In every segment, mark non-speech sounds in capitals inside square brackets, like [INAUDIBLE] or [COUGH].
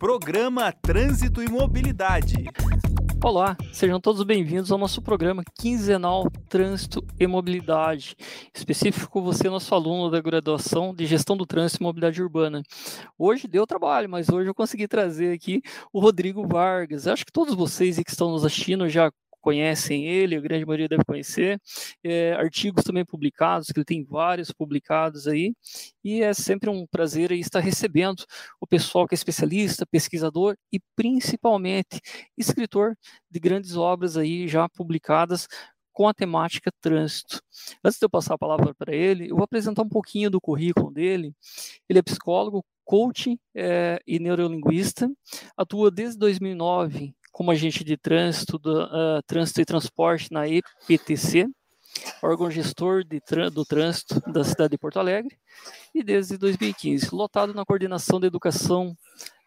Programa Trânsito e Mobilidade. Olá, sejam todos bem-vindos ao nosso programa quinzenal Trânsito e Mobilidade. Específico você, nosso aluno da graduação de Gestão do Trânsito e Mobilidade Urbana. Hoje deu trabalho, mas hoje eu consegui trazer aqui o Rodrigo Vargas. Acho que todos vocês que estão nos assistindo já conhecem ele, a grande maioria deve conhecer, é, artigos também publicados, que ele tem vários publicados aí, e é sempre um prazer estar recebendo o pessoal que é especialista, pesquisador e principalmente escritor de grandes obras aí já publicadas com a temática trânsito. Antes de eu passar a palavra para ele, eu vou apresentar um pouquinho do currículo dele. Ele é psicólogo, coach é, e neurolinguista, atua desde 2009 como agente de trânsito, do, uh, trânsito e transporte na EPTC, órgão gestor do trânsito da cidade de Porto Alegre, e desde 2015, lotado na coordenação da educação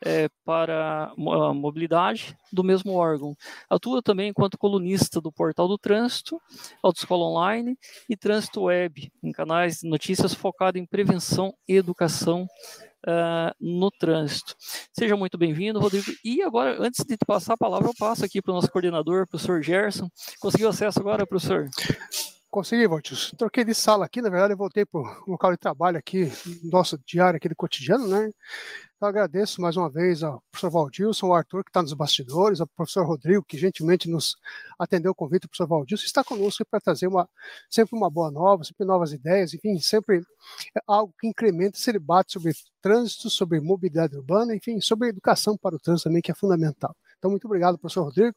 é, para a mobilidade do mesmo órgão. Atua também enquanto colunista do Portal do Trânsito, Autoescola Online e Trânsito Web, em canais de notícias focado em prevenção e educação uh, no trânsito. Seja muito bem-vindo, Rodrigo. E agora, antes de passar a palavra, eu passo aqui para o nosso coordenador, professor Gerson. Conseguiu acesso agora, professor? Consegui, Valtinho. Troquei de sala aqui, na verdade, eu voltei para o local de trabalho aqui, nosso diário aqui do cotidiano, né? Eu agradeço mais uma vez ao professor Valdilson, ao Arthur, que está nos bastidores, ao professor Rodrigo, que gentilmente nos atendeu o convite do professor Valdilson, está conosco para trazer uma, sempre uma boa nova, sempre novas ideias, enfim, sempre algo que incrementa esse debate sobre trânsito, sobre mobilidade urbana, enfim, sobre educação para o trânsito também, que é fundamental. Então, muito obrigado, professor Rodrigo,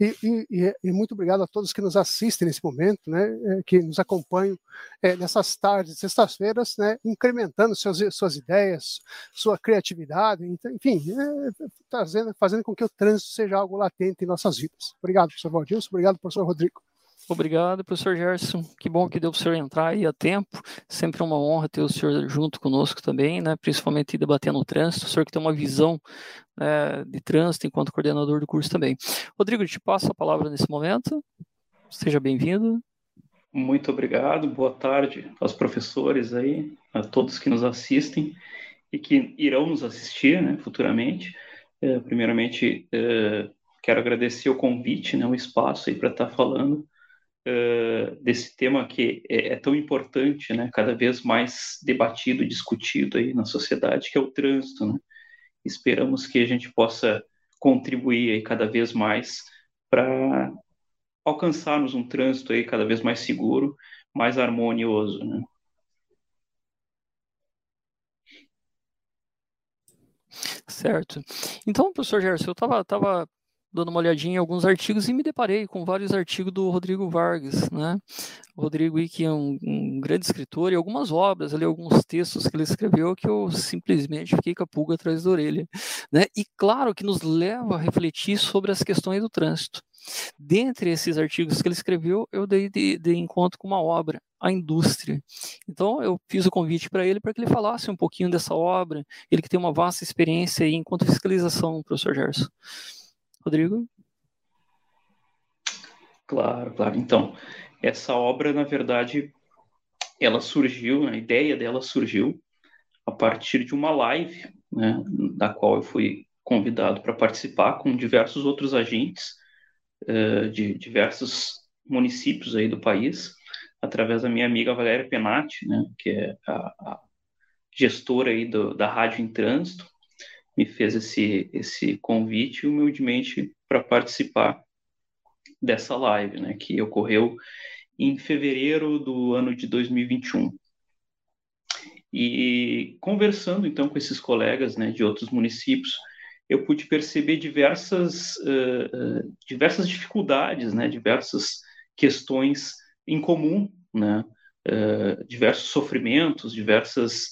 e, e, e, muito obrigado a todos que nos assistem nesse momento, né, é, que nos acompanham é, nessas tardes, sextas-feiras, né, incrementando seus, suas ideias, sua criatividade, enfim, é, trazendo, fazendo com que o trânsito seja algo latente em nossas vidas. Obrigado, professor Valdilson, obrigado, professor Rodrigo. Obrigado, professor Gerson. Que bom que deu para o senhor entrar aí a tempo. Sempre uma honra ter o senhor junto conosco também, né? principalmente debatendo o trânsito. O senhor que tem uma visão né, de trânsito enquanto coordenador do curso também. Rodrigo, te passo a palavra nesse momento. Seja bem-vindo. Muito obrigado. Boa tarde aos professores aí, a todos que nos assistem e que irão nos assistir né, futuramente. É, primeiramente, é, quero agradecer o convite, né, o espaço aí para estar falando uh, desse tema que é, é, tão importante, né, cada vez mais debatido, discutido aí na sociedade, que é o trânsito, né? Esperamos que a gente possa contribuir aí cada vez mais para alcançarmos um trânsito aí cada vez mais seguro, mais harmonioso, né? Certo. Então, professor Gerson, eu estava tava dando uma olhadinha em alguns artigos e me deparei com vários artigos do Rodrigo Vargas, né? O Rodrigo que é um, um, grande escritor e algumas obras, ali alguns textos que ele escreveu que eu simplesmente fiquei com a pulga atrás da orelha, né? E claro que nos leva a refletir sobre as questões do trânsito. Dentre esses artigos que ele escreveu, eu dei de, de encontro com uma obra, A Indústria. Então, eu fiz o convite para ele para que ele falasse um pouquinho dessa obra, ele que tem uma vasta experiência aí enquanto fiscalização, professor Gerson. Rodrigo? Claro, claro. Então, essa obra, na verdade, ela surgiu, a ideia dela surgiu a partir de uma live, né, da qual eu fui convidado para participar com diversos outros agentes uh, de diversos municípios aí do país, através da minha amiga Valéria Penati, né, que é a, a gestora aí do, da Rádio em Trânsito, me fez esse, esse convite humildemente para participar dessa live, né, que ocorreu em fevereiro do ano de 2021. E conversando então com esses colegas né, de outros municípios, eu pude perceber diversas, uh, uh, diversas dificuldades, né, diversas questões em comum, né, uh, diversos sofrimentos, diversas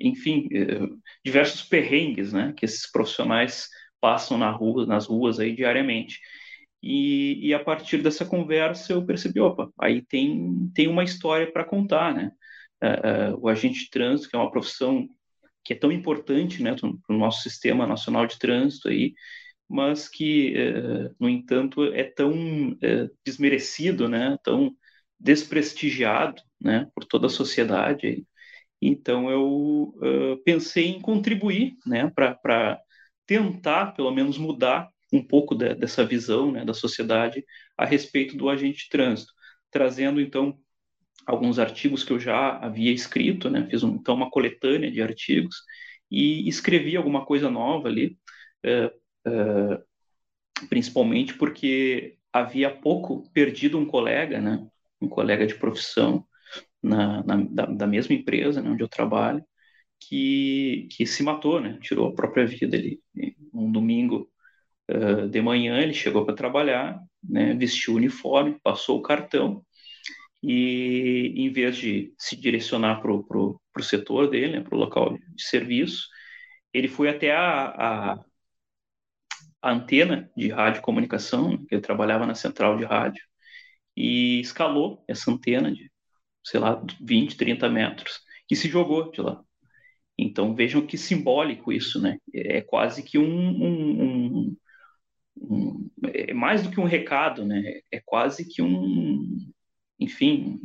enfim, uh, diversos perrengues, né, que esses profissionais passam na rua, nas ruas aí diariamente. E, e, a partir dessa conversa eu percebi, opa, aí tem, tem uma história para contar, né? Uh, uh, o agente de trânsito, que é uma profissão que é tão importante, né, para o nosso sistema nacional de trânsito aí, mas que, uh, no entanto, é tão desmerecido, né, tão desprestigiado, né, por toda a sociedade. Então eu uh, pensei em contribuir, né, para tentar pelo menos mudar um pouco de, dessa visão né, da sociedade a respeito do agente de trânsito, trazendo então alguns artigos que eu já havia escrito, né, fiz um, então uma coletânea de artigos e escrevi alguma coisa nova ali, principalmente porque havia pouco perdido um colega, né, um colega de profissão na, na da, da, mesma empresa né, onde eu trabalho, que, que se matou, né, tirou a própria vida. Ele, um domingo uh, de manhã ele chegou para trabalhar, né, vestiu o uniforme, passou o cartão e em vez de se direcionar para o setor dele, né, para o local de serviço, ele foi até a, a, a antena de rádio comunicação, que ele trabalhava na central de rádio, e escalou essa antena de, sei lá, 20, 30 metros, e se jogou de lá. Então vejam que simbólico isso, né? É quase que um, um, um, um é mais do que um recado, né? É quase que um, enfim,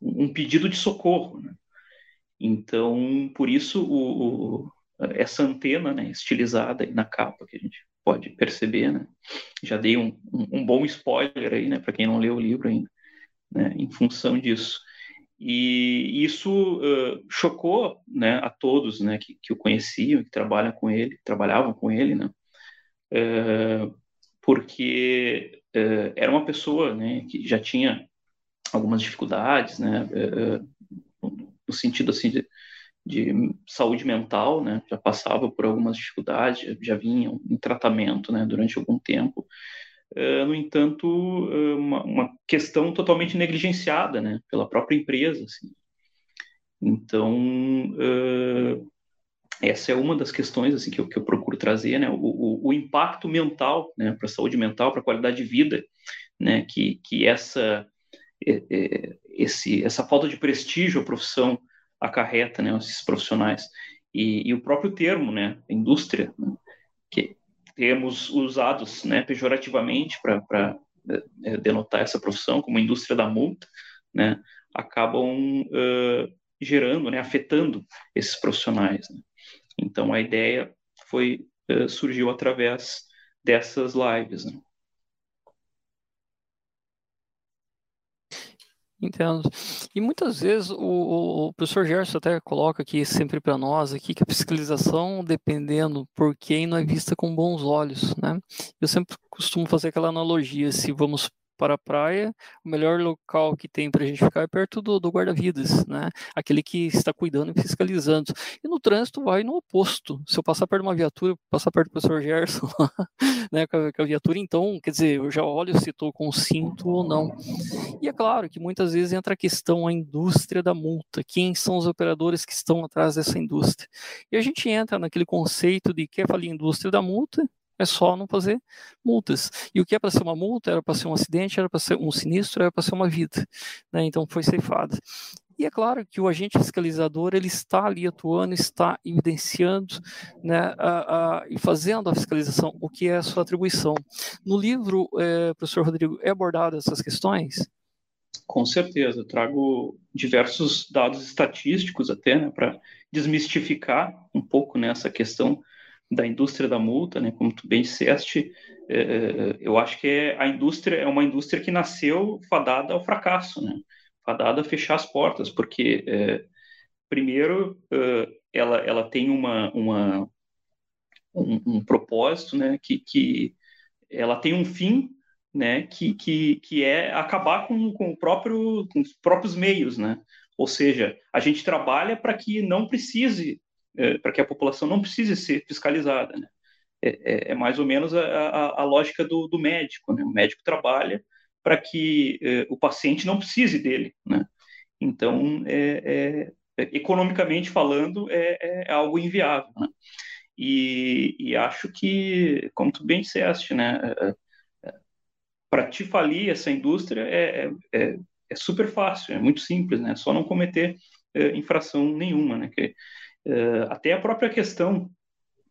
um pedido de socorro. Né? Então, por isso o, o, essa antena, né, estilizada na capa que a gente pode perceber, né? Já dei um, bom spoiler aí, né, para quem não leu o livro ainda, né, em função disso. E isso uh, chocou, né, a todos, né, que, que o conheciam, que trabalham com ele, trabalhavam com ele, né, uh, porque uh, era uma pessoa, né, que já tinha algumas dificuldades, né, no sentido assim de, de saúde mental, né, já passava por algumas dificuldades, já vinha em tratamento, né, durante algum tempo. Uh, no entanto, uh, uma, uma, questão totalmente negligenciada, né, pela própria empresa. Assim. Então, uh, essa é uma das questões assim que eu, que eu procuro trazer, né, o, o, o impacto mental, né, para a saúde mental, para a qualidade de vida, né, que, que essa esse, essa falta de prestígio à profissão acarreta, né, esses profissionais. E, e o próprio termo, né, indústria, né, que temos usados né, pejorativamente para é, denotar essa profissão como indústria da multa, né, acabam uh, gerando, né, afetando esses profissionais. Né. Então a ideia foi uh, surgiu através dessas lives. Né. Entendo. E muitas vezes o, o professor Gerson até coloca aqui sempre para nós aqui que a fiscalização, dependendo por quem, não é vista com bons olhos, né? Eu sempre costumo fazer aquela analogia, se vamos para a praia, o melhor local que tem para a gente ficar é perto do, do guarda-vidas, né? Aquele que está cuidando e fiscalizando. E no trânsito vai no oposto. Se eu passar perto de uma viatura, passar perto do professor Gerson, [LAUGHS] né, com a, com a, viatura, então, quer dizer, eu já olho se estou com cinto ou não. E é claro que muitas vezes entra a questão a indústria da multa. Quem são os operadores que estão atrás dessa indústria? E a gente entra naquele conceito de quer falar indústria da multa, é só não fazer multas. E o que é para ser uma multa era para ser um acidente, era para ser um sinistro, era para ser uma vida. Né? Então foi ceifada. E é claro que o agente fiscalizador ele está ali atuando, está evidenciando né, a, a, e fazendo a fiscalização, o que é a sua atribuição. No livro, é, professor Rodrigo, é abordado essas questões? Com certeza, eu trago diversos dados estatísticos até né, para desmistificar um pouco nessa né, questão da indústria da multa, né, como tu bem disseste, é, é, eu acho que é, a indústria é uma indústria que nasceu fadada ao fracasso, né, fadada a fechar as portas, porque, é, primeiro, é, ela, ela tem uma, uma, um, um propósito, né, que, que ela tem um fim, né, que, que, que é acabar com, com, o próprio, com os próprios meios, né, ou seja, a gente trabalha para que não precise é, para que a população não precise ser fiscalizada. Né? É, é, é, mais ou menos a, a, a lógica do, do, médico. Né? O médico trabalha para que é, o paciente não precise dele. Né? Então, é, economicamente falando, é, algo inviável. Né? E, e, acho que, como tu bem disseste, né, para te falir essa indústria é, é, super fácil, é muito simples, né? Só não cometer infração nenhuma, né? Que, Uh, até a própria questão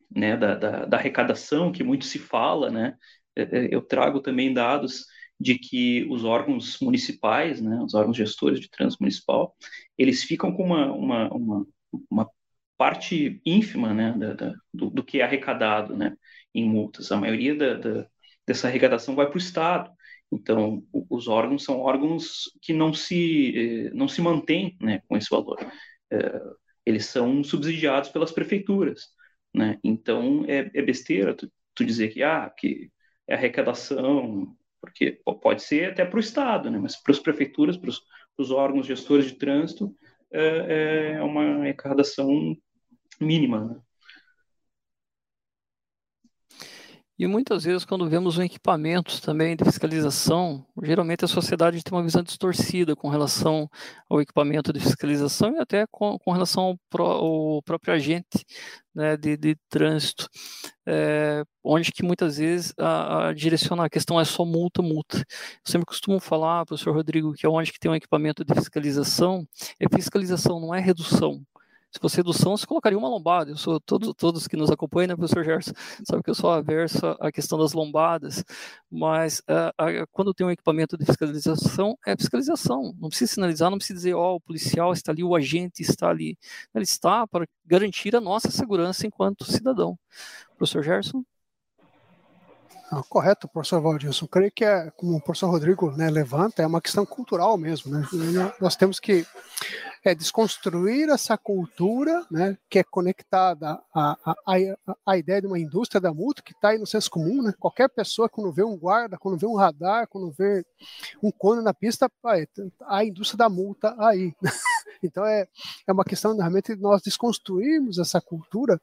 né, da, da, da, arrecadação, que muito se fala, né, é, é, eu trago também dados de que os órgãos municipais, né, os órgãos gestores de trânsito municipal, eles ficam com uma, uma, uma, uma parte ínfima né, da, da, do, do, que é arrecadado né, em multas. A maioria da, da dessa arrecadação vai para o Estado. Então, os órgãos são órgãos que não se, eh, não se mantêm né, com esse valor. Eles são subsidiados pelas prefeituras. Né? Então, é, é besteira tu, tu, dizer que, ah, que é arrecadação, porque pode ser até para o Estado, né? mas para as prefeituras, para os órgãos gestores de trânsito, é, é uma arrecadação mínima. Né? E muitas vezes, quando vemos um equipamento também de fiscalização, geralmente a sociedade tem uma visão distorcida com relação ao equipamento de fiscalização e até com, com relação ao, ao, próprio agente né, de, de, trânsito, é, onde que muitas vezes a, a direcionar a questão é só multa, multa. Eu sempre costumo falar, professor Rodrigo, que onde que tem um equipamento de fiscalização, é fiscalização, não é redução. Se fosse redução, você colocaria uma lombada. Eu sou todos, todos que nos acompanham, né, professor Gerson, sabe que eu sou averso à questão das lombadas, mas uh, quando tem um equipamento de fiscalização, é fiscalização. Não precisa sinalizar, não precisa dizer, ó, oh, o policial está ali, o agente está ali. Ele está para garantir a nossa segurança enquanto cidadão. Professor Gerson? Ah, correto, professor Valdilson. Creio que é, como o professor Rodrigo né, levanta, é uma questão cultural mesmo. Né? Nós temos que é, desconstruir essa cultura né, que é conectada à, à, à, ideia de uma indústria da multa que está aí no senso comum. Né? Qualquer pessoa, quando vê um guarda, quando vê um radar, quando vê um cone na pista, a indústria da multa aí. [LAUGHS] Então é, é uma questão realmente de nós desconstruirmos essa cultura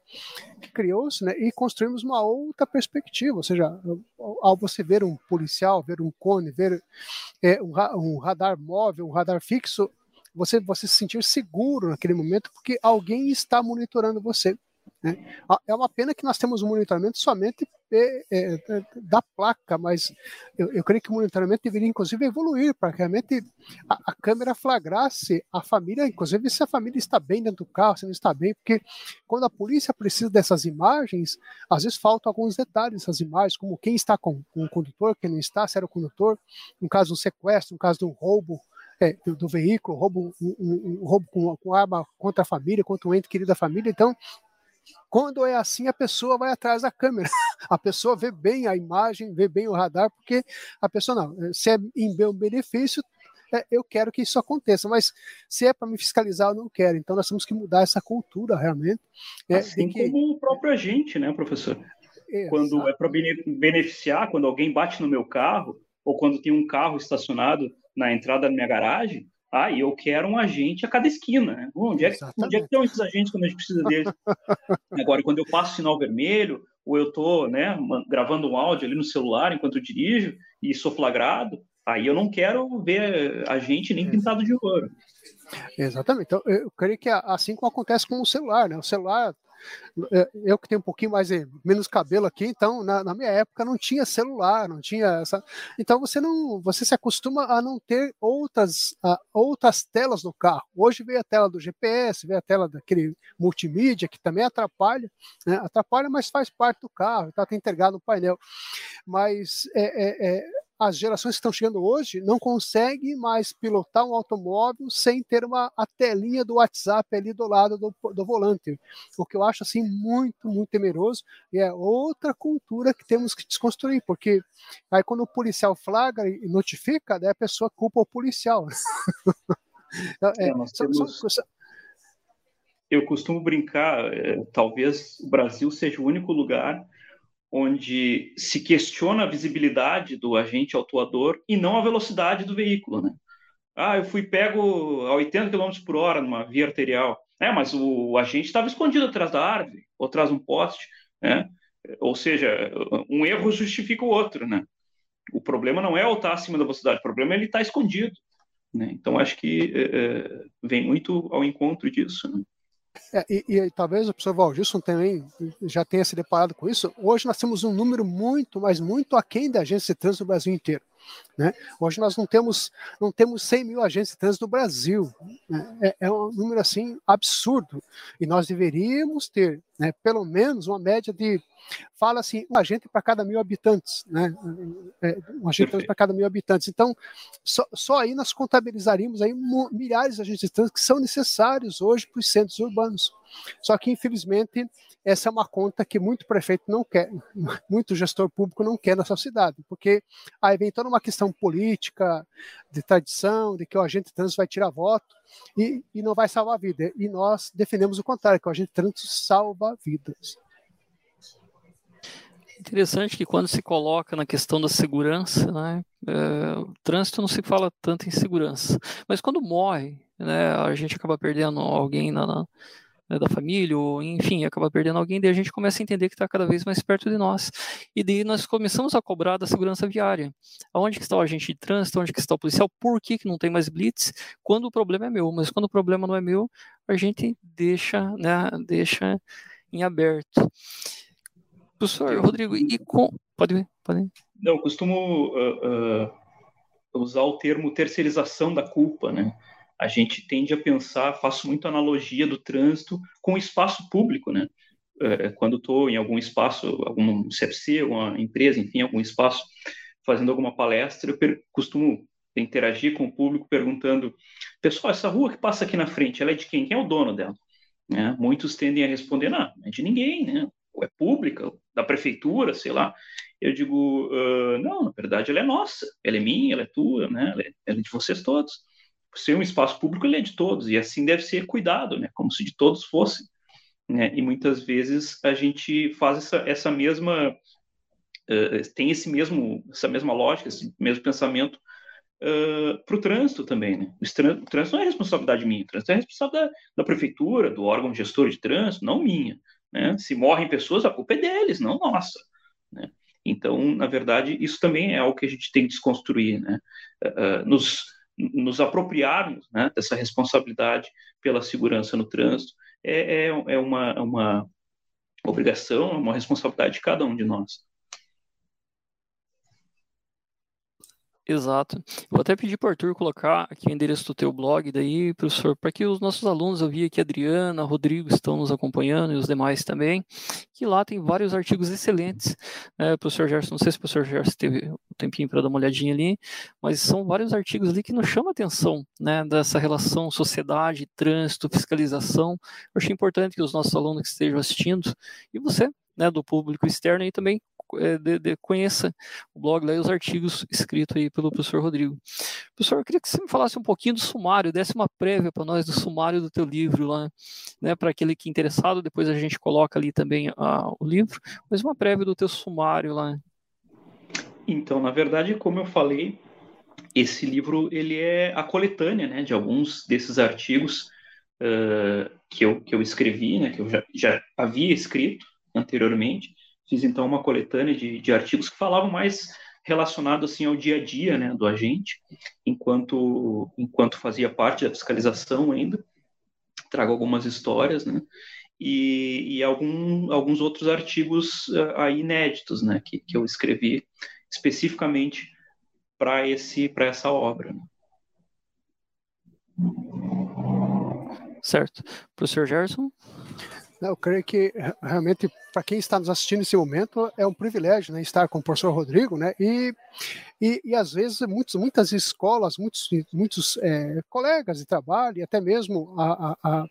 que criou-se né, e construirmos uma outra perspectiva. Ou seja, ao você ver um policial, ver um cone, ver é, um, um radar móvel, um radar fixo, você, você se sentir seguro naquele momento porque alguém está monitorando você. Né? É uma pena que nós temos um monitoramento somente é, da placa, mas eu, eu, creio que o monitoramento deveria, inclusive, evoluir para que realmente a, a, câmera flagrasse a família, inclusive se a família está bem dentro do carro, se não está bem, porque quando a polícia precisa dessas imagens, às vezes faltam alguns detalhes dessas imagens, como quem está com, com o condutor, quem não está, se era o condutor, no caso de um sequestro, no caso de um roubo, é, do, do, veículo, roubo, um, um, um roubo com, com, arma contra a família, contra um ente querido da família. Então, quando é assim, a pessoa vai atrás da câmera. A pessoa vê bem a imagem, vê bem o radar, porque a pessoa não, se é em meu benefício, é, eu quero que isso aconteça, mas se é para me fiscalizar, eu não quero. Então nós temos que mudar essa cultura realmente. É, assim que... como o próprio agente, né, professor? É, quando é para beneficiar, quando alguém bate no meu carro, ou quando tem um carro estacionado na entrada da minha garagem, ah, e eu quero um agente a cada esquina. Né? Onde, é, onde é que estão esses agentes quando a gente precisa deles? [LAUGHS] Agora, quando eu passo sinal vermelho, ou eu estou né, gravando um áudio ali no celular enquanto eu dirijo e sou flagrado, aí eu não quero ver agente nem pintado de ouro. Exatamente. Então, eu creio que assim como acontece com o celular, né? O celular eu que tenho um pouquinho mais menos cabelo aqui, então na, na, minha época não tinha celular, não tinha essa. Então você não, você se acostuma a não ter outras, a, outras telas no carro. Hoje veio a tela do GPS, veio a tela daquele multimídia que também atrapalha, né? atrapalha, mas faz parte do carro, está integrado no painel. Mas é, é, é as gerações que estão chegando hoje não conseguem mais pilotar um automóvel sem ter uma a telinha do WhatsApp ali do lado do, do volante. O que eu acho assim muito, muito temeroso e é outra cultura que temos que desconstruir, porque aí quando o policial flagra e notifica, daí a pessoa culpa o policial. [LAUGHS] é, é, temos... Eu costumo brincar, é, talvez o Brasil seja o único lugar onde se questiona a visibilidade do agente autuador e não a velocidade do veículo, né? Ah, eu fui pego a 80 km por hora numa via arterial. É, mas o agente estava escondido atrás da árvore ou atrás de um poste, né? Ou seja, um erro justifica o outro, né? O problema não é o estar acima da velocidade, o problema é ele estar escondido. Né? Então, acho que é, vem muito ao encontro disso. Né? É, e, e, talvez o professor Valdilson também já tenha se deparado com isso. Hoje nós temos um número muito, mas muito aquém da agência de trânsito no Brasil inteiro. Né? Hoje nós não temos, não temos 100 mil agentes de trânsito no Brasil. Né? É, é, um número assim absurdo. E nós deveríamos ter né, pelo menos uma média de fala assim, um agente para cada mil habitantes, né? É, um agente para cada mil habitantes. Então, só, só aí nós contabilizaríamos aí milhares de agentes de trânsito que são necessários hoje para os centros urbanos. Só que, infelizmente, essa é uma conta que muito prefeito não quer, muito gestor público não quer nessa cidade, porque aí vem toda uma questão política, de tradição, de que o agente trans vai tirar voto e, e não vai salvar a vida. E nós defendemos o contrário, que o agente trans salva vidas. Interessante que quando se coloca na questão da segurança, né, é, o trânsito não se fala tanto em segurança, mas quando morre, né, a gente acaba perdendo alguém na, na né, da família, ou enfim, acaba perdendo alguém, daí a gente começa a entender que está cada vez mais perto de nós. E daí nós começamos a cobrar da segurança viária. Onde que está o agente de trânsito, onde que está o policial, por que, que não tem mais blitz, quando o problema é meu. Mas quando o problema não é meu, a gente deixa, né, deixa em aberto. Professor Rodrigo, e com... Pode ver, pode ver. Não, eu costumo uh, uh, usar o termo terceirização da culpa, né? a gente tende a pensar, faço muito analogia do trânsito com o espaço público, né? É, quando estou em algum espaço, algum CFC, alguma empresa, enfim, algum espaço, fazendo alguma palestra, eu costumo interagir com o público perguntando, pessoal, essa rua que passa aqui na frente, ela é de quem? Quem é o dono dela? Né? Muitos tendem a responder, não, é de ninguém, né? É pública, da prefeitura, sei lá. Eu digo, uh, não, na verdade ela é nossa, ela é minha, ela é tua, né? ela é, ela é de vocês todos ser um espaço público, ele é de todos, e assim deve ser cuidado, né? Como se de todos fosse. Né? E muitas vezes a gente faz essa, essa mesma. Uh, tem esse mesmo, essa mesma lógica, esse mesmo pensamento uh, para o trânsito também. Né? O, o, trânsito não é responsabilidade minha, o trânsito é responsabilidade da, da, prefeitura, do órgão gestor de trânsito, não minha. Né? Se morrem pessoas, a culpa é deles, não nossa. Né? Então, na verdade, isso também é algo que a gente tem que desconstruir. Né? Uh, nos nos apropriarmos né, dessa responsabilidade pela segurança no trânsito é, é, é uma, é uma obrigação, é uma responsabilidade de cada um de nós. Exato. Vou até pedir para o Arthur colocar aqui o endereço do teu blog daí, professor, para que os nossos alunos, eu vi aqui a Adriana, Rodrigo estão nos acompanhando e os demais também, que lá tem vários artigos excelentes. Né, professor Gerson, não sei se o professor Gerson teve um tempinho para dar uma olhadinha ali, mas são vários artigos ali que nos chamam a atenção, né, dessa relação sociedade, trânsito, fiscalização. Eu achei importante que os nossos alunos que estejam assistindo, e você, né, do público externo aí também é, de, de, conheça o blog lá e os artigos escritos aí pelo professor Rodrigo. Professor, eu queria que você me falasse um pouquinho do sumário, desse uma prévia para nós do sumário do teu livro lá, né, para aquele que é interessado, depois a gente coloca ali também a, o livro, mas uma prévia do teu sumário lá. Então, na verdade, como eu falei, esse livro ele é a coletânea né, de alguns desses artigos uh, que, eu, que eu escrevi, né, que eu já, já havia escrito anteriormente, Fiz então uma coletânea de, de artigos que falavam mais relacionado assim ao dia a dia, né, do agente, enquanto enquanto fazia parte da fiscalização ainda. Trago algumas histórias, né, e, e algum, alguns outros artigos uh, inéditos, né, que, que eu escrevi especificamente para esse para essa obra. Né. Certo. Professor Gerson? Eu creio que realmente para quem está nos assistindo nesse momento é um privilégio né, estar com o professor Rodrigo, né? E, e, e às vezes muitos, muitas escolas, muitos, muitos é, colegas de trabalho e até mesmo a, a, a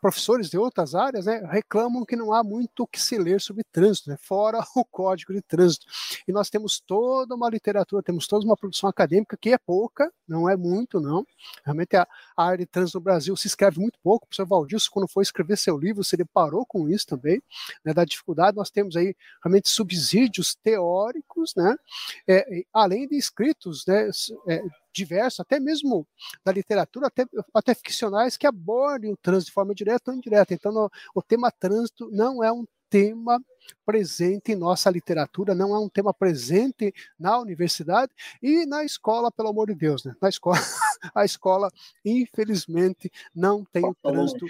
professores de outras áreas né, reclamam que não há muito o que se ler sobre trânsito, né, fora [LAUGHS] o código de trânsito. E nós temos toda uma literatura, temos toda uma produção acadêmica que é pouca, não é muito, não. Realmente a, a área de trânsito no Brasil se escreve muito pouco. O professor Valdilson, quando foi escrever seu livro, se deparou com isso também, né, da dificuldade. Nós temos aí realmente subsídios teóricos, né, é, além de escritos né, é, diversos, até mesmo da literatura, até, até ficcionais, que abordem o trânsito de forma direta ou indireta. Então, no, o tema trânsito não é um tema presente em nossa literatura, não é um tema presente na universidade e na escola, pelo amor de Deus, né? Na escola, [LAUGHS] a escola, infelizmente, não tem o trânsito.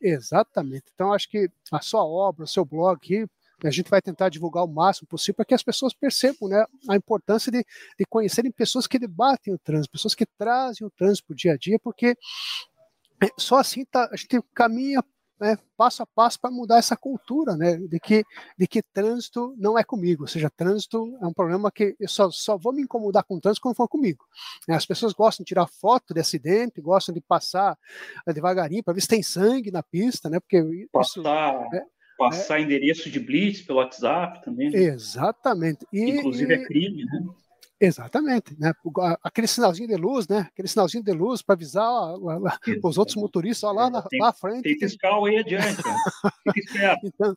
Exatamente. Então, acho que a sua obra, o seu blog a gente vai tentar divulgar o máximo possível para que as pessoas percebam né, a importância de, de conhecerem pessoas que debatem o trânsito, pessoas que trazem o trânsito para o dia a dia, porque é, só assim tá, a gente caminha né, passo a passo para mudar essa cultura, né, de que de que trânsito não é comigo, ou seja, trânsito é um problema que eu só, só vou me incomodar com trânsito quando for comigo. Né, as pessoas gostam de tirar foto de acidente, gostam de passar eh, devagarinho para ver se tem sangue na pista, né, porque passar, isso, é, passar é, endereço de blitz pelo WhatsApp também. Né? Exatamente. E, Inclusive é crime, né? Exatamente, né? Aquele sinalzinho de luz, né? Aquele sinalzinho de luz para avisar os outros motoristas ó, lá, na, tem, lá à frente. Tem fiscal aí adiante. [LAUGHS] então,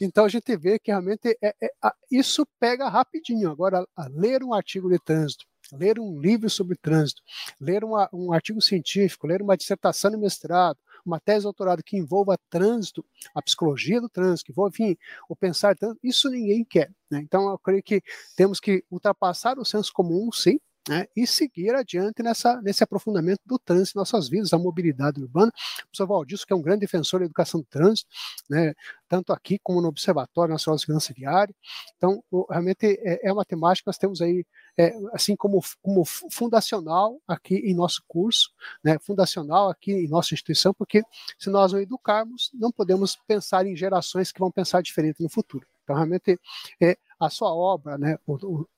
então a gente vê que realmente é, é, isso pega rapidinho. Agora, ler um artigo de trânsito, ler um livro sobre trânsito, ler uma, um artigo científico, ler uma dissertação de mestrado, uma tese de doutorado que envolva trânsito, a psicologia do trânsito, que envolva, enfim, o pensar trânsito, isso ninguém quer. Né? Então, eu creio que temos que ultrapassar o senso comum, sim, né, e seguir adiante nessa, nesse aprofundamento do trânsito em nossas vidas, da mobilidade urbana. O professor Valdir, que é um grande defensor da educação do trânsito, né, tanto aqui como no Observatório Nacional de Segurança Viária. Então, realmente é, é uma temática que nós temos aí, é, assim como, como fundacional aqui em nosso curso, né, fundacional aqui em nossa instituição, porque se nós não educarmos, não podemos pensar em gerações que vão pensar diferente no futuro. Então, realmente, é, a sua obra, né,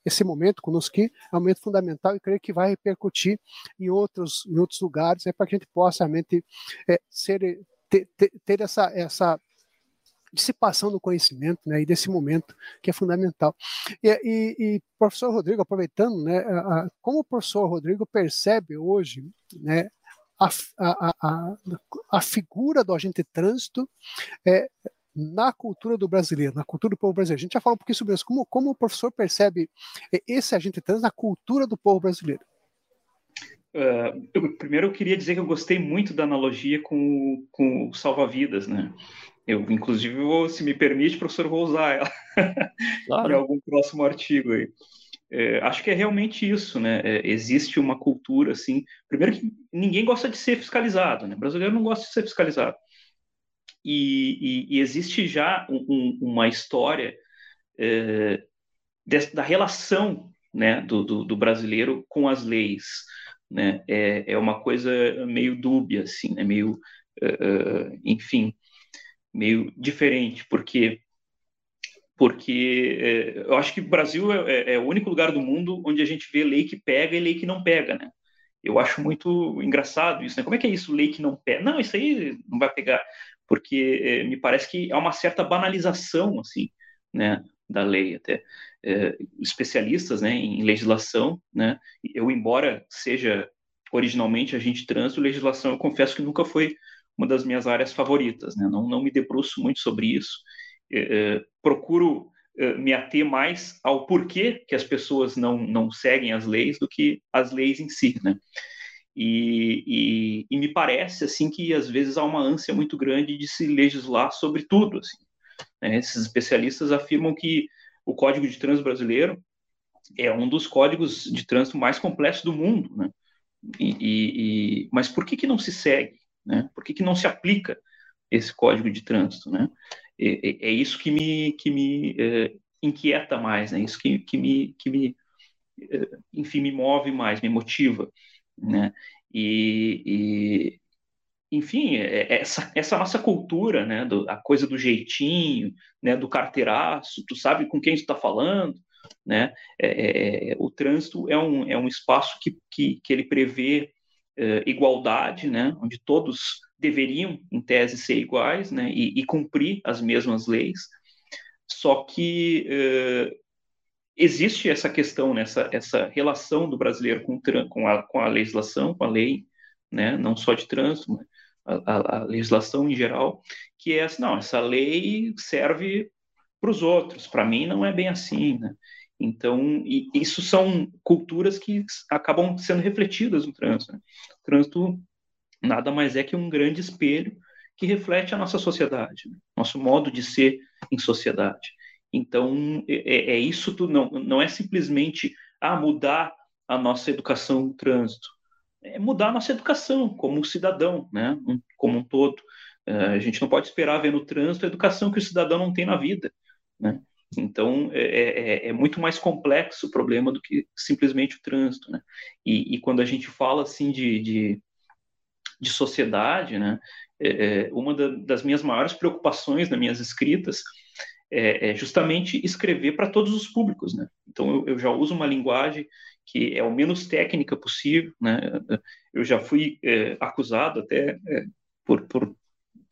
esse momento conosco é um momento fundamental e creio que vai repercutir em outros, em outros lugares, é, para que a gente possa realmente é, ser, ter, ter essa, essa dissipação do conhecimento né, e desse momento que é fundamental. E, e, e professor Rodrigo, aproveitando, né, a, a, como o professor Rodrigo percebe hoje né, a, a, a, figura do agente de trânsito é, na cultura do brasileiro, na cultura do povo brasileiro. A gente já falou um pouquinho sobre isso. Como, como o professor percebe esse agente trans na cultura do povo brasileiro? Uh, eu, primeiro, eu queria dizer que eu gostei muito da analogia com, com o salva-vidas, né? Eu, inclusive, vou, se me permite, professor, vou usar ela [LAUGHS] claro. em algum próximo artigo aí. É, acho que é realmente isso, né? É, existe uma cultura assim. Primeiro que ninguém gosta de ser fiscalizado, né? O brasileiro não gosta de ser fiscalizado e, e, e existe já um, uma história é, de, da relação né, do, do, do, brasileiro com as leis. Né? É, é uma coisa meio dúbia, assim, né? meio, uh, enfim, meio diferente, porque porque é, eu acho que o Brasil é, é, é, o único lugar do mundo onde a gente vê lei que pega e lei que não pega, né? Eu acho muito engraçado isso, né? Como é que é isso, lei que não pega? Não, isso aí não vai pegar porque é, me parece que há uma certa banalização assim, né, da lei até. É, especialistas né, em legislação, né, eu, embora seja originalmente agente de trânsito, legislação, eu confesso que nunca foi uma das minhas áreas favoritas, né, não, não me debruço muito sobre isso, é, procuro me ater mais ao porquê que as pessoas não, não seguem as leis do que as leis em si, né? E, e, e, me parece assim que às vezes há uma ânsia muito grande de se legislar sobre tudo. Assim. Né? Esses especialistas afirmam que o Código de Trânsito brasileiro é um dos códigos de trânsito mais complexos do mundo. Né? E, e, mas por que, que não se segue? Né? Por que, que não se aplica esse Código de Trânsito? Né? É, é, é isso que me, que me é, inquieta mais, né? isso que, que me, que me é, enfim, me move mais, me motiva né? E, e enfim, é, é essa, essa nossa cultura, né? Do, a coisa do jeitinho, né? Do carteiraço, tu sabe com quem tu está falando, né? É, é, o trânsito é um, é um espaço que, que, que ele prevê é, igualdade, né? Onde todos deveriam, em tese, ser iguais, né? E, e cumprir as mesmas leis. Só que existe essa questão, né, essa, essa relação do brasileiro com, com, a, com a legislação, com a lei, né, não só de trânsito, mas a, a, legislação em geral, que é assim, não, essa lei serve para os outros, para mim não é bem assim, né? Então, isso são culturas que acabam sendo refletidas no trânsito. Né? O trânsito nada mais é que um grande espelho que reflete a nossa sociedade, né? nosso modo de ser em sociedade. Então, é, é, é isso tudo, não, não é simplesmente ah, mudar a nossa educação no trânsito, é mudar a nossa educação como cidadão, né, como um todo. Uh, a gente não pode esperar ver no trânsito a educação que o cidadão não tem na vida, né? Então, é, é, é, muito mais complexo o problema do que simplesmente o trânsito, né? E, e quando a gente fala, assim, de, de, de sociedade, né? é, é uma da, das minhas maiores preocupações nas minhas escritas é, é justamente escrever para todos os públicos, né? Então eu, eu, já uso uma linguagem que é o menos técnica possível, né? Eu já fui é, acusado até é, por, por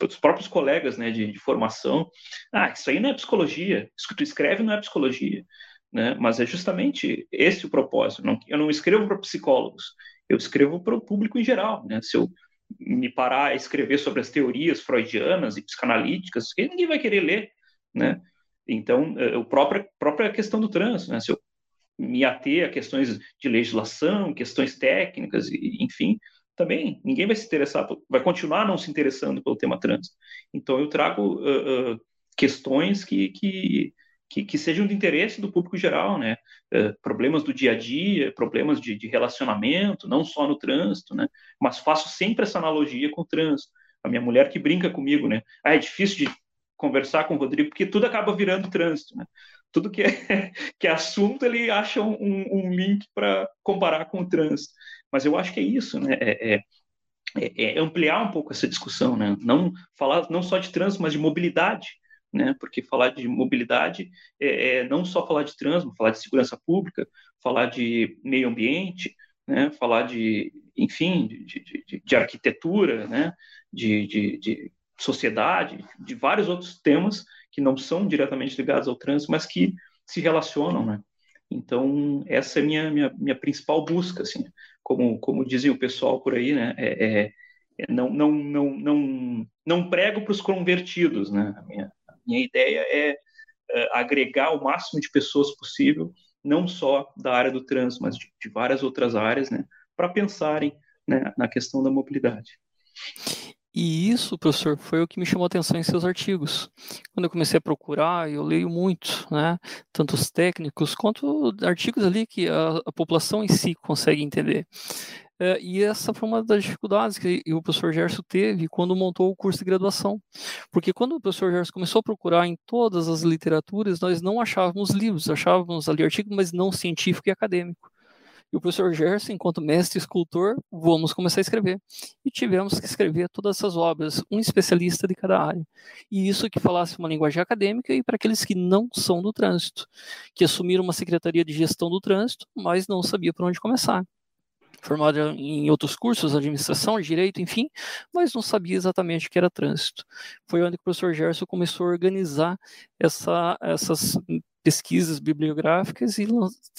os próprios colegas né, de, de, formação, ah, isso aí não é psicologia, isso que tu escreve não é psicologia, né? mas é justamente esse o propósito. Não, eu não escrevo para psicólogos, eu escrevo para o público em geral. Né? Se eu me parar a escrever sobre as teorias freudianas e psicanalíticas, ninguém vai querer ler. Né? Então, a própria, própria questão do trânsito, né? se eu me ater a questões de legislação, questões técnicas, enfim, também ninguém vai se interessar, vai continuar não se interessando pelo tema trans. Então eu trago uh, uh, questões que, que, que, que, sejam de interesse do público geral, né? Uh, problemas do dia a dia, problemas de, de, relacionamento, não só no trânsito, né? Mas faço sempre essa analogia com o trânsito. A minha mulher que brinca comigo, né? Ah, é difícil de conversar com o Rodrigo porque tudo acaba virando trânsito, né? Tudo que é, [LAUGHS] que é assunto ele acha um, um link para comparar com o trânsito. Mas eu acho que é isso, né? É, é, é, é ampliar um pouco essa discussão, né? Não falar não só de trânsito, mas de mobilidade, né? Porque falar de mobilidade é, é não só falar de trânsito, falar de segurança pública, falar de meio ambiente, né? Falar de, enfim, de, de, de arquitetura, né? De, de, de sociedade, de vários outros temas que não são diretamente ligados ao trânsito, mas que se relacionam, né? Então, essa é minha, minha, minha principal busca, assim, como, como dizem o pessoal por aí, né? É, é, é não, não, não, não, não prego para os convertidos, né? A minha, a minha ideia é, é, agregar o máximo de pessoas possível, não só da área do trânsito, mas de, de várias outras áreas, né? Para pensarem né, na questão da mobilidade. E isso, professor, foi o que me chamou a atenção em seus artigos. Quando eu comecei a procurar, eu leio muito, né? Tanto os técnicos quanto artigos ali que a, a população em si consegue entender. É, e essa foi uma das dificuldades que o professor Gerson teve quando montou o curso de graduação. Porque quando o professor Gerson começou a procurar em todas as literaturas, nós não achávamos livros, achávamos ali artigos, mas não científico e acadêmico. E o professor Gerson, enquanto mestre escultor, vamos começar a escrever. E tivemos que escrever todas essas obras, um especialista de cada área. E isso que falasse uma linguagem acadêmica e para aqueles que não são do trânsito, que assumiram uma secretaria de gestão do trânsito, mas não sabia por onde começar formado em outros cursos, administração, direito, enfim, mas não sabia exatamente o que era trânsito. Foi onde o professor Gerson começou a organizar essa, essas pesquisas bibliográficas e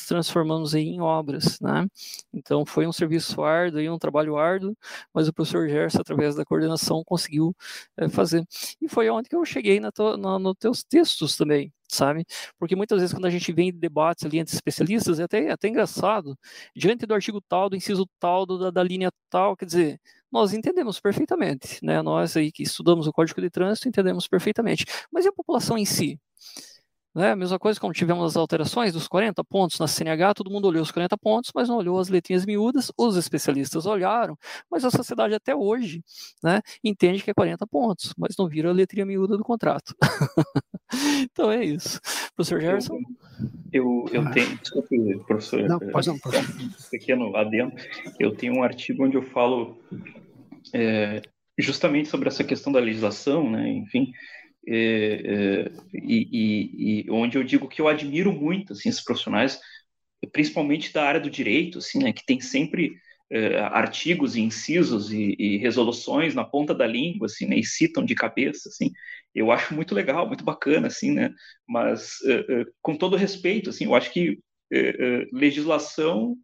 transformamos em obras, né? Então foi um serviço árduo um trabalho árduo, mas o professor Gerson, através da coordenação, conseguiu é, fazer. E foi onde que eu cheguei na na, nos teus textos também, sabe? Porque muitas vezes quando a gente vem em debates ali entre especialistas, é até, é até engraçado, diante do artigo tal, do inciso tal, do, da, da linha tal, quer dizer, nós entendemos perfeitamente, né? Nós aí que estudamos o Código de Trânsito entendemos perfeitamente. Mas e a população em si? Né? A mesma coisa como tivemos as alterações dos 40 pontos na CNH, todo mundo olhou os 40 pontos, mas não olhou as letrinhas miúdas, os especialistas olharam, mas a sociedade até hoje né, entende que é 40 pontos, mas não vira a letrinha miúda do contrato. [LAUGHS] então é isso. Professor Gerson? Eu, eu, eu tenho, desculpe, professor, não, pode não, pode. pequeno adendo, eu tenho um artigo onde eu falo é, justamente sobre essa questão da legislação, né, enfim, é, é, e, e, e, onde eu digo que eu admiro muito assim, esses profissionais, principalmente da área do direito, assim, né, que tem sempre é, artigos e incisos e, e, resoluções na ponta da língua, assim, né, e citam de cabeça, assim, eu acho muito legal, muito bacana, assim, né, mas é, é, com todo respeito, assim, eu acho que é, legislação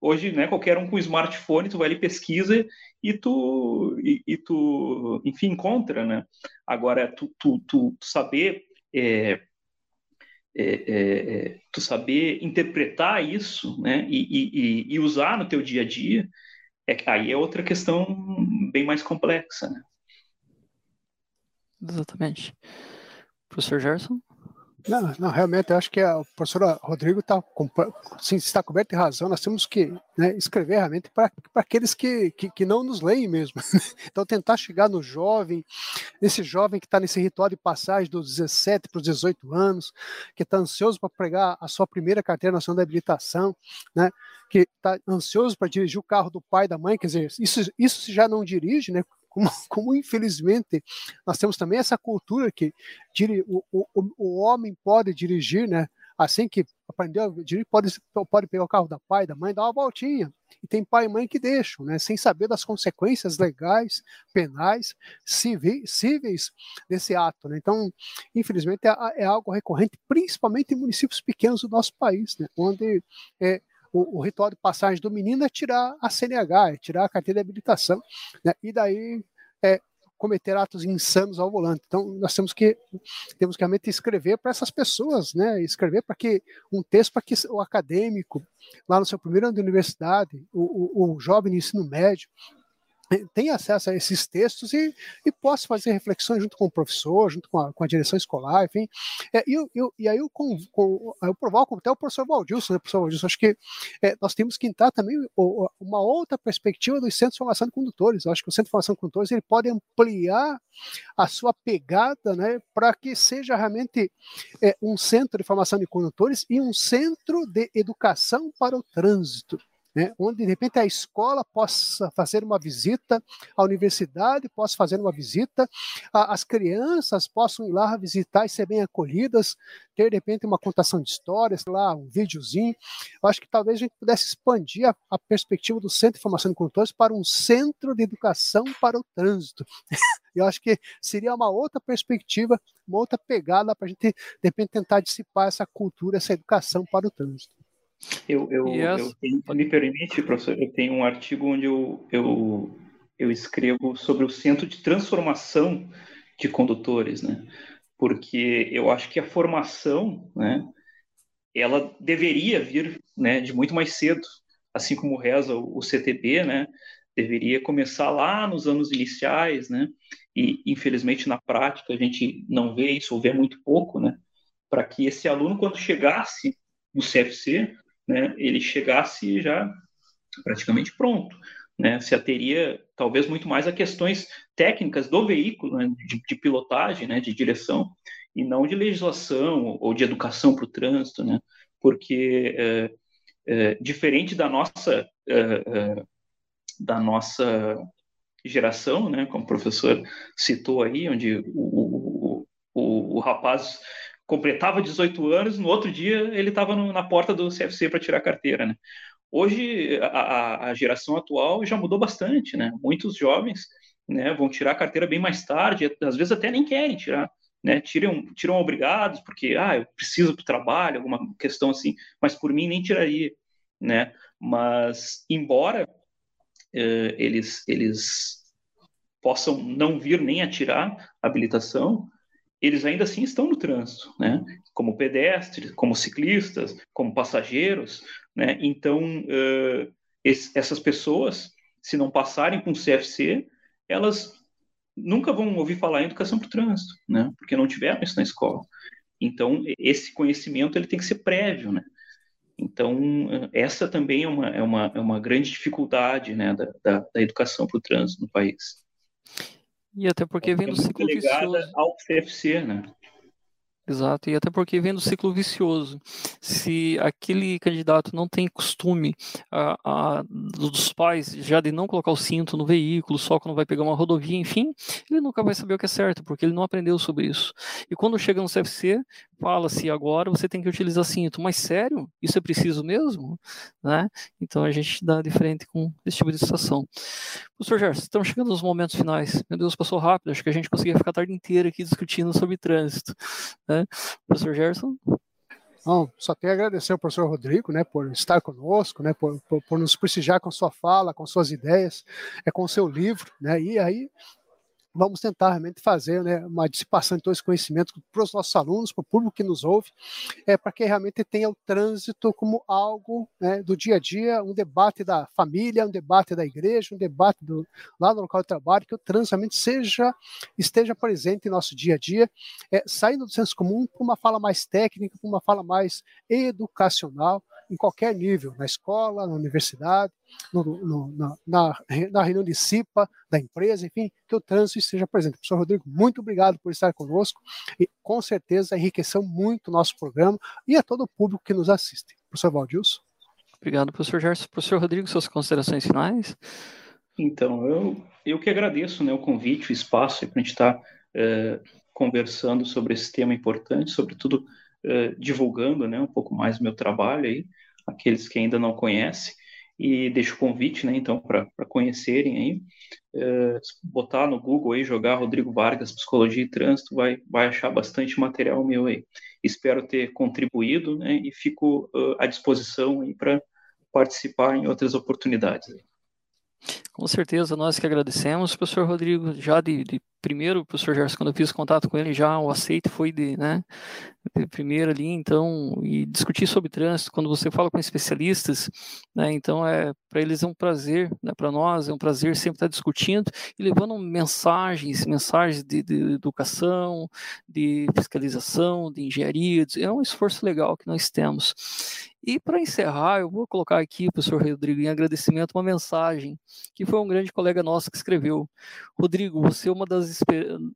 hoje, né, qualquer um com smartphone, tu vai ali pesquisa e tu, e, e tu enfim, encontra, né? Agora, tu, tu, tu saber é, é, é, é, tu saber interpretar isso, né, e, e, e, usar no teu dia a dia, é, aí é outra questão bem mais complexa, né? Exatamente. Professor Gerson? Não, não, realmente, eu acho que a professora Rodrigo tá, sim, está coberta de razão. Nós temos que né, escrever realmente para aqueles que, que, que, não nos leem mesmo. [LAUGHS] então, tentar chegar no jovem, nesse jovem que está nesse ritual de passagem dos 17 para os 18 anos, que está ansioso para pregar a sua primeira carteira nacional de habilitação, né, que está ansioso para dirigir o carro do pai e da mãe, quer dizer, isso, isso já não dirige, né, como, como infelizmente nós temos também essa cultura que o, o, o homem pode dirigir, né? Assim que aprendeu a dirigir, pode, pode pegar o carro da pai, da mãe, dar uma voltinha. E tem pai e mãe que deixam, né, sem saber das consequências legais, penais, cíveis desse ato. Né? Então, infelizmente, é, é, algo recorrente, principalmente em municípios pequenos do nosso país, né, onde é, o, o, ritual de passagem do menino é tirar a CNH, é tirar a carteira de habilitação, né? e daí é, cometer atos insanos ao volante. Então, nós temos que temos que realmente escrever para essas pessoas, né? Escrever para que um texto para que o acadêmico, lá no seu primeiro ano de universidade, o, o, o jovem de ensino médio, tem acesso a esses textos e, e posso fazer reflexões junto com o professor, junto com a, com a direção escolar, enfim. É, e, eu, e aí eu, com, eu provoco até o professor Valdilson, né, professor Valdilson, acho que é, nós temos que entrar também uma outra perspectiva dos centros de formação de condutores. Eu acho que o centro de formação de condutores ele pode ampliar a sua pegada né, para que seja realmente é, um centro de formação de condutores e um centro de educação para o trânsito né, onde de repente a escola possa fazer uma visita, a universidade possa fazer uma visita, a, as crianças possam ir lá visitar e ser bem acolhidas, ter de repente uma contação de histórias, lá um videozinho. Eu acho que talvez a gente pudesse expandir a, a perspectiva do Centro de Formação de Condutores para um centro de educação para o trânsito. [LAUGHS] Eu acho que seria uma outra perspectiva, uma outra pegada para a gente, de repente, tentar dissipar essa cultura, essa educação para o trânsito. Eu, eu, yes. eu tenho, me permite, professor, eu tenho um artigo onde eu, eu, eu escrevo sobre o centro de transformação de condutores, né? Porque eu acho que a formação, né, ela deveria vir, né, de muito mais cedo, assim como reza o, o CTB, né? Deveria começar lá nos anos iniciais, né? E infelizmente na prática a gente não vê isso, ou vê muito pouco, né? Para que esse aluno, quando chegasse no CFC, né, ele chegasse já praticamente pronto. Né, se ateria talvez muito mais a questões técnicas do veículo, né, de, de, pilotagem, né, de direção, e não de legislação ou de educação para o trânsito, né, porque é, é, diferente da nossa é, da nossa geração, né, como o professor citou aí, onde o, o, o, o rapaz completava 18 anos, no outro dia ele estava na porta do CFC para tirar a carteira, né? Hoje a, a, geração atual já mudou bastante, né? Muitos jovens, né, vão tirar a carteira bem mais tarde, às vezes até nem querem tirar, né? Tiram, tiram obrigados porque ah, eu preciso para o trabalho, alguma questão assim, mas por mim nem tiraria, né? Mas embora eh, eles eles possam não vir nem a tirar a habilitação, eles ainda assim estão no trânsito, né? Como pedestres, como ciclistas, como passageiros, né? Então, uh, esse, essas pessoas, se não passarem com o CFC, elas nunca vão ouvir falar em educação para o trânsito, né? Porque não tiveram isso na escola. Então, esse conhecimento ele tem que ser prévio, né? Então, essa também é uma, é uma, é uma grande dificuldade né, da, da, da educação para o trânsito no país. E até porque vem do ciclo vicioso. ao CFC, né? Exato, e até porque vem do ciclo vicioso. Se aquele candidato não tem costume a, a, dos pais já de não colocar o cinto no veículo, só quando vai pegar uma rodovia, enfim, ele nunca vai saber o que é certo, porque ele não aprendeu sobre isso. E quando chega no CFC, fala-se agora você tem que utilizar cinto. Mas sério? Isso é preciso mesmo? Né? Então a gente dá de frente com esse tipo de situação. Professor Gerson, estamos chegando nos momentos finais. Meu Deus, passou rápido. Acho que a gente conseguia ficar a tarde inteira aqui discutindo sobre trânsito. Né? Professor Gerson? Bom, só tenho a agradecer ao professor Rodrigo, né, por estar conosco, né, por, por, por, nos prestigiar com sua fala, com suas ideias, é com seu livro, né, e aí vamos tentar realmente fazer né, uma dissipação de todo esse conhecimento para os nossos alunos, para o público que nos ouve, é, para que realmente tenha o trânsito como algo né, do dia a dia, um debate da família, um debate da igreja, um debate do, lá no local de trabalho, que o trânsito realmente seja, esteja presente em nosso dia a dia, é, saindo do senso comum para uma fala mais técnica, para uma fala mais educacional, em qualquer nível, na escola, na universidade, no, no, na, na, na, reunião de CIPA, da empresa, enfim, que o trânsito esteja presente. Professor Rodrigo, muito obrigado por estar conosco e com certeza enriqueceu muito o nosso programa e a todo o público que nos assiste. Professor Valdilson. Obrigado, professor Gerson. Professor Rodrigo, suas considerações finais? Então, eu, eu que agradeço né, o convite, o espaço para a gente estar tá, é, conversando sobre esse tema importante, sobretudo é, divulgando né, um pouco mais o meu trabalho aí, aqueles que ainda não conhecem, e deixo o convite, né, então, para conhecerem aí, é, botar no Google aí, jogar Rodrigo Vargas, Psicologia e Trânsito, vai, vai achar bastante material meu aí. Espero ter contribuído, né, e fico uh, à disposição aí para participar em outras oportunidades. Com certeza, nós que agradecemos, professor Rodrigo, já de, de primeiro, professor Gerson, quando eu fiz contato com ele, já o aceito foi de, né, de primeiro ali, então, e discutir sobre trânsito, quando você fala com especialistas, né, então é, para eles é um prazer, né, para nós é um prazer sempre estar discutindo e levando mensagens, mensagens de, de educação, de fiscalização, de engenharia, é um esforço legal que nós temos. E para encerrar, eu vou colocar aqui, professor Rodrigo, em agradecimento, uma mensagem que foi um grande colega nosso que escreveu. Rodrigo, você é uma das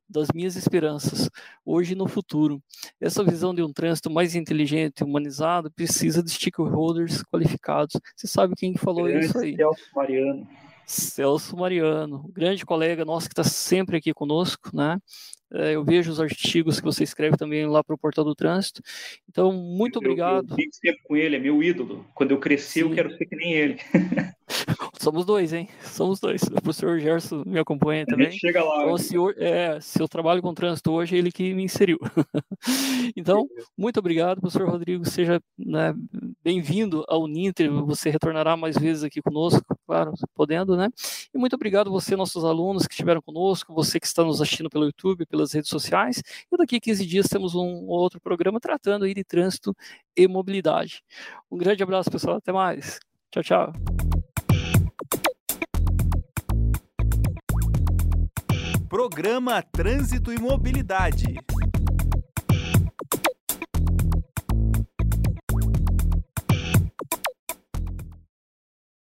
das minhas esperanças, hoje e no futuro. Essa visão de um trânsito mais inteligente e humanizado precisa de stakeholders qualificados. Você sabe quem falou Grande isso aí? Celso Mariano. Celso Mariano, grande colega nosso que está sempre aqui conosco, né? É, eu vejo os artigos que você escreve também lá para o Portal do Trânsito. Então, muito obrigado. Eu, eu sempre com ele, é meu ídolo. Quando eu crescer, Sim. eu quero ser que nem ele. [LAUGHS] Somos dois, hein? Somos dois. O professor Gerson me acompanha também. Chega lá. Então, se, eu, é, se eu trabalho com trânsito hoje, é ele que me inseriu. [LAUGHS] então, muito obrigado, professor Rodrigo. Seja né, bem-vindo ao Ninter. Você retornará mais vezes aqui conosco, claro, podendo, né? E muito obrigado você, nossos alunos que estiveram conosco, você que está nos assistindo pelo YouTube, pelas redes sociais. E daqui a 15 dias temos um outro programa tratando aí de trânsito e mobilidade. Um grande abraço, pessoal. Até mais. Tchau, tchau. Programa Trânsito e Mobilidade.